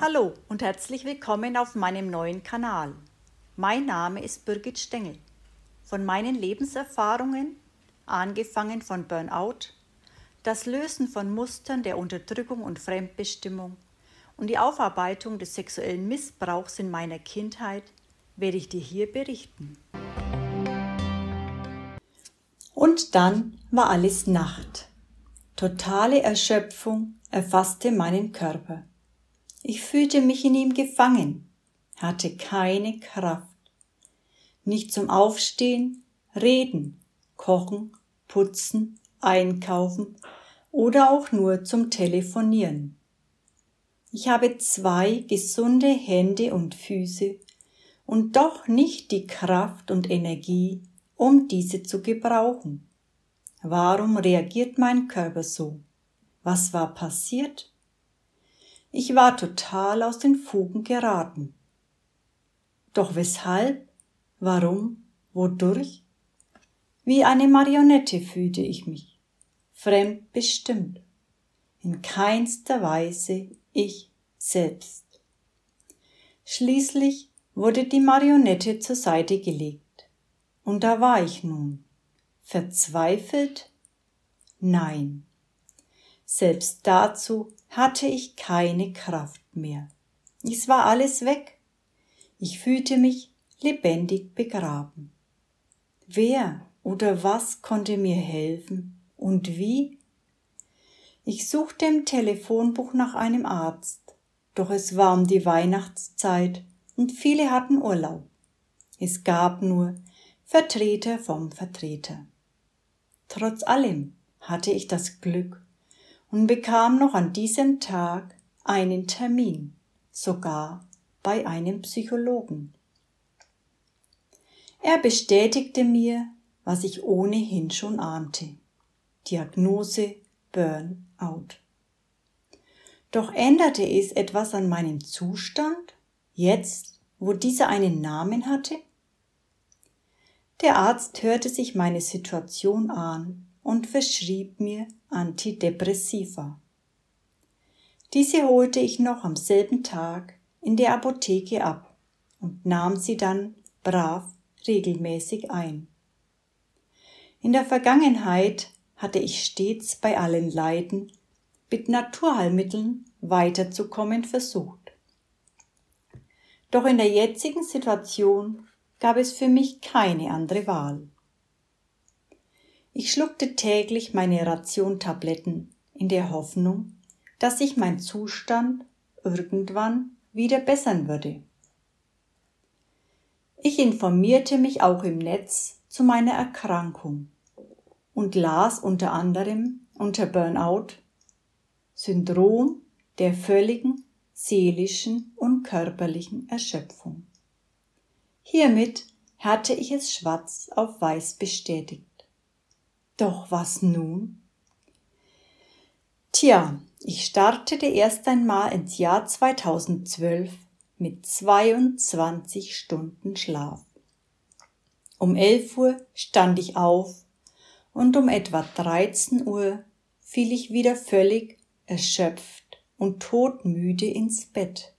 Hallo und herzlich willkommen auf meinem neuen Kanal. Mein Name ist Birgit Stengel. Von meinen Lebenserfahrungen, angefangen von Burnout, das Lösen von Mustern der Unterdrückung und Fremdbestimmung und die Aufarbeitung des sexuellen Missbrauchs in meiner Kindheit, werde ich dir hier berichten. Und dann war alles Nacht. Totale Erschöpfung erfasste meinen Körper. Ich fühlte mich in ihm gefangen, hatte keine Kraft. Nicht zum Aufstehen, Reden, Kochen, Putzen, Einkaufen oder auch nur zum Telefonieren. Ich habe zwei gesunde Hände und Füße und doch nicht die Kraft und Energie, um diese zu gebrauchen. Warum reagiert mein Körper so? Was war passiert? Ich war total aus den Fugen geraten. Doch weshalb? Warum? Wodurch? Wie eine Marionette fühlte ich mich, fremdbestimmt, in keinster Weise ich selbst. Schließlich wurde die Marionette zur Seite gelegt, und da war ich nun, verzweifelt? Nein. Selbst dazu hatte ich keine Kraft mehr. Es war alles weg. Ich fühlte mich lebendig begraben. Wer oder was konnte mir helfen und wie? Ich suchte im Telefonbuch nach einem Arzt, doch es war um die Weihnachtszeit und viele hatten Urlaub. Es gab nur Vertreter vom Vertreter. Trotz allem hatte ich das Glück, und bekam noch an diesem Tag einen Termin, sogar bei einem Psychologen. Er bestätigte mir, was ich ohnehin schon ahnte. Diagnose Burnout. Doch änderte es etwas an meinem Zustand, jetzt, wo dieser einen Namen hatte? Der Arzt hörte sich meine Situation an und verschrieb mir Antidepressiva. Diese holte ich noch am selben Tag in der Apotheke ab und nahm sie dann brav regelmäßig ein. In der Vergangenheit hatte ich stets bei allen Leiden mit Naturheilmitteln weiterzukommen versucht. Doch in der jetzigen Situation gab es für mich keine andere Wahl. Ich schluckte täglich meine Ration Tabletten in der Hoffnung, dass sich mein Zustand irgendwann wieder bessern würde. Ich informierte mich auch im Netz zu meiner Erkrankung und las unter anderem unter Burnout Syndrom der völligen seelischen und körperlichen Erschöpfung. Hiermit hatte ich es schwarz auf weiß bestätigt. Doch was nun? Tja, ich startete erst einmal ins Jahr 2012 mit 22 Stunden Schlaf. Um 11 Uhr stand ich auf und um etwa 13 Uhr fiel ich wieder völlig erschöpft und todmüde ins Bett.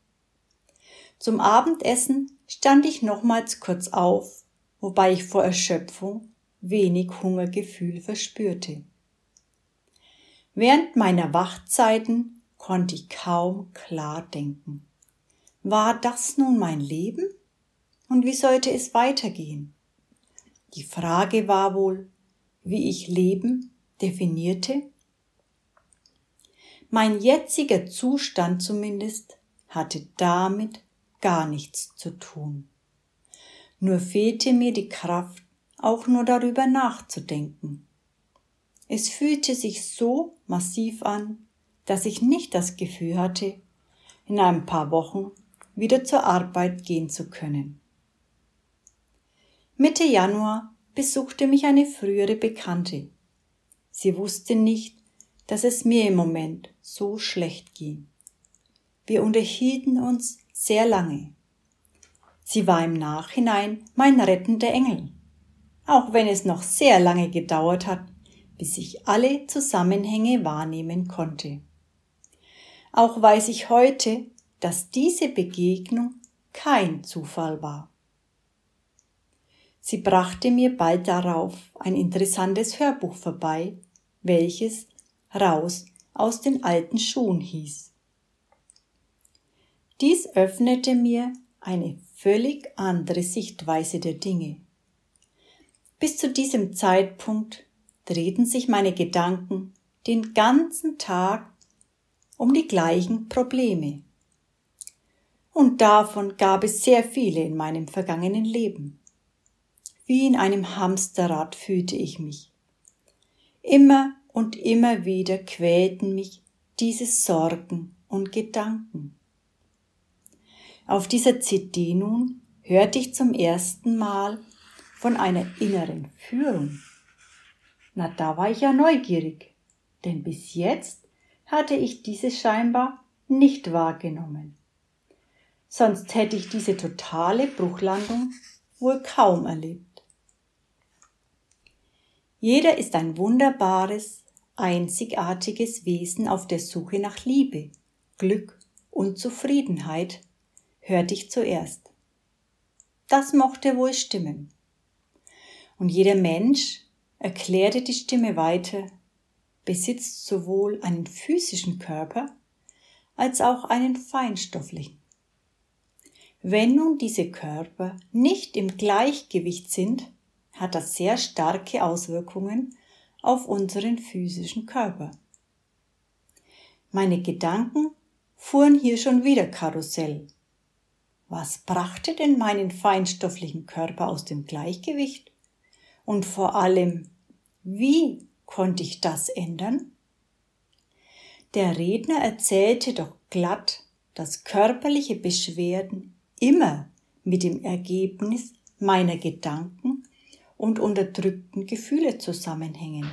Zum Abendessen stand ich nochmals kurz auf, wobei ich vor Erschöpfung wenig Hungergefühl verspürte. Während meiner Wachzeiten konnte ich kaum klar denken. War das nun mein Leben? Und wie sollte es weitergehen? Die Frage war wohl, wie ich Leben definierte? Mein jetziger Zustand zumindest hatte damit gar nichts zu tun. Nur fehlte mir die Kraft auch nur darüber nachzudenken. Es fühlte sich so massiv an, dass ich nicht das Gefühl hatte, in ein paar Wochen wieder zur Arbeit gehen zu können. Mitte Januar besuchte mich eine frühere Bekannte. Sie wusste nicht, dass es mir im Moment so schlecht ging. Wir unterhielten uns sehr lange. Sie war im Nachhinein mein rettender Engel auch wenn es noch sehr lange gedauert hat, bis ich alle Zusammenhänge wahrnehmen konnte. Auch weiß ich heute, dass diese Begegnung kein Zufall war. Sie brachte mir bald darauf ein interessantes Hörbuch vorbei, welches Raus aus den alten Schuhen hieß. Dies öffnete mir eine völlig andere Sichtweise der Dinge. Bis zu diesem Zeitpunkt drehten sich meine Gedanken den ganzen Tag um die gleichen Probleme. Und davon gab es sehr viele in meinem vergangenen Leben. Wie in einem Hamsterrad fühlte ich mich. Immer und immer wieder quälten mich diese Sorgen und Gedanken. Auf dieser CD nun hörte ich zum ersten Mal von einer inneren Führung. Na, da war ich ja neugierig, denn bis jetzt hatte ich diese scheinbar nicht wahrgenommen. Sonst hätte ich diese totale Bruchlandung wohl kaum erlebt. Jeder ist ein wunderbares, einzigartiges Wesen auf der Suche nach Liebe, Glück und Zufriedenheit, hörte ich zuerst. Das mochte wohl stimmen. Und jeder Mensch, erklärte die Stimme weiter, besitzt sowohl einen physischen Körper als auch einen feinstofflichen. Wenn nun diese Körper nicht im Gleichgewicht sind, hat das sehr starke Auswirkungen auf unseren physischen Körper. Meine Gedanken fuhren hier schon wieder Karussell. Was brachte denn meinen feinstofflichen Körper aus dem Gleichgewicht? Und vor allem, wie konnte ich das ändern? Der Redner erzählte doch glatt, dass körperliche Beschwerden immer mit dem Ergebnis meiner Gedanken und unterdrückten Gefühle zusammenhängen.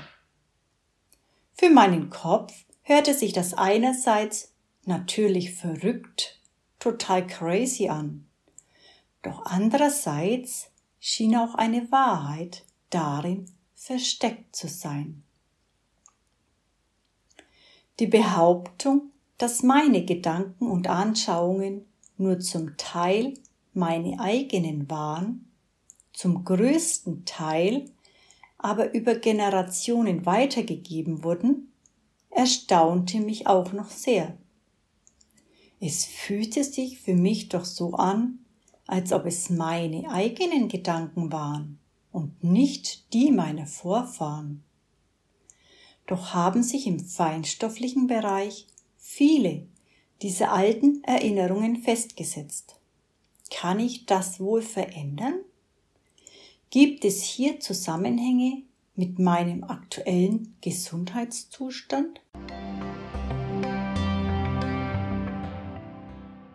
Für meinen Kopf hörte sich das einerseits natürlich verrückt, total crazy an, doch andererseits schien auch eine Wahrheit darin versteckt zu sein. Die Behauptung, dass meine Gedanken und Anschauungen nur zum Teil meine eigenen waren, zum größten Teil aber über Generationen weitergegeben wurden, erstaunte mich auch noch sehr. Es fühlte sich für mich doch so an, als ob es meine eigenen Gedanken waren und nicht die meiner Vorfahren. Doch haben sich im feinstofflichen Bereich viele dieser alten Erinnerungen festgesetzt. Kann ich das wohl verändern? Gibt es hier Zusammenhänge mit meinem aktuellen Gesundheitszustand?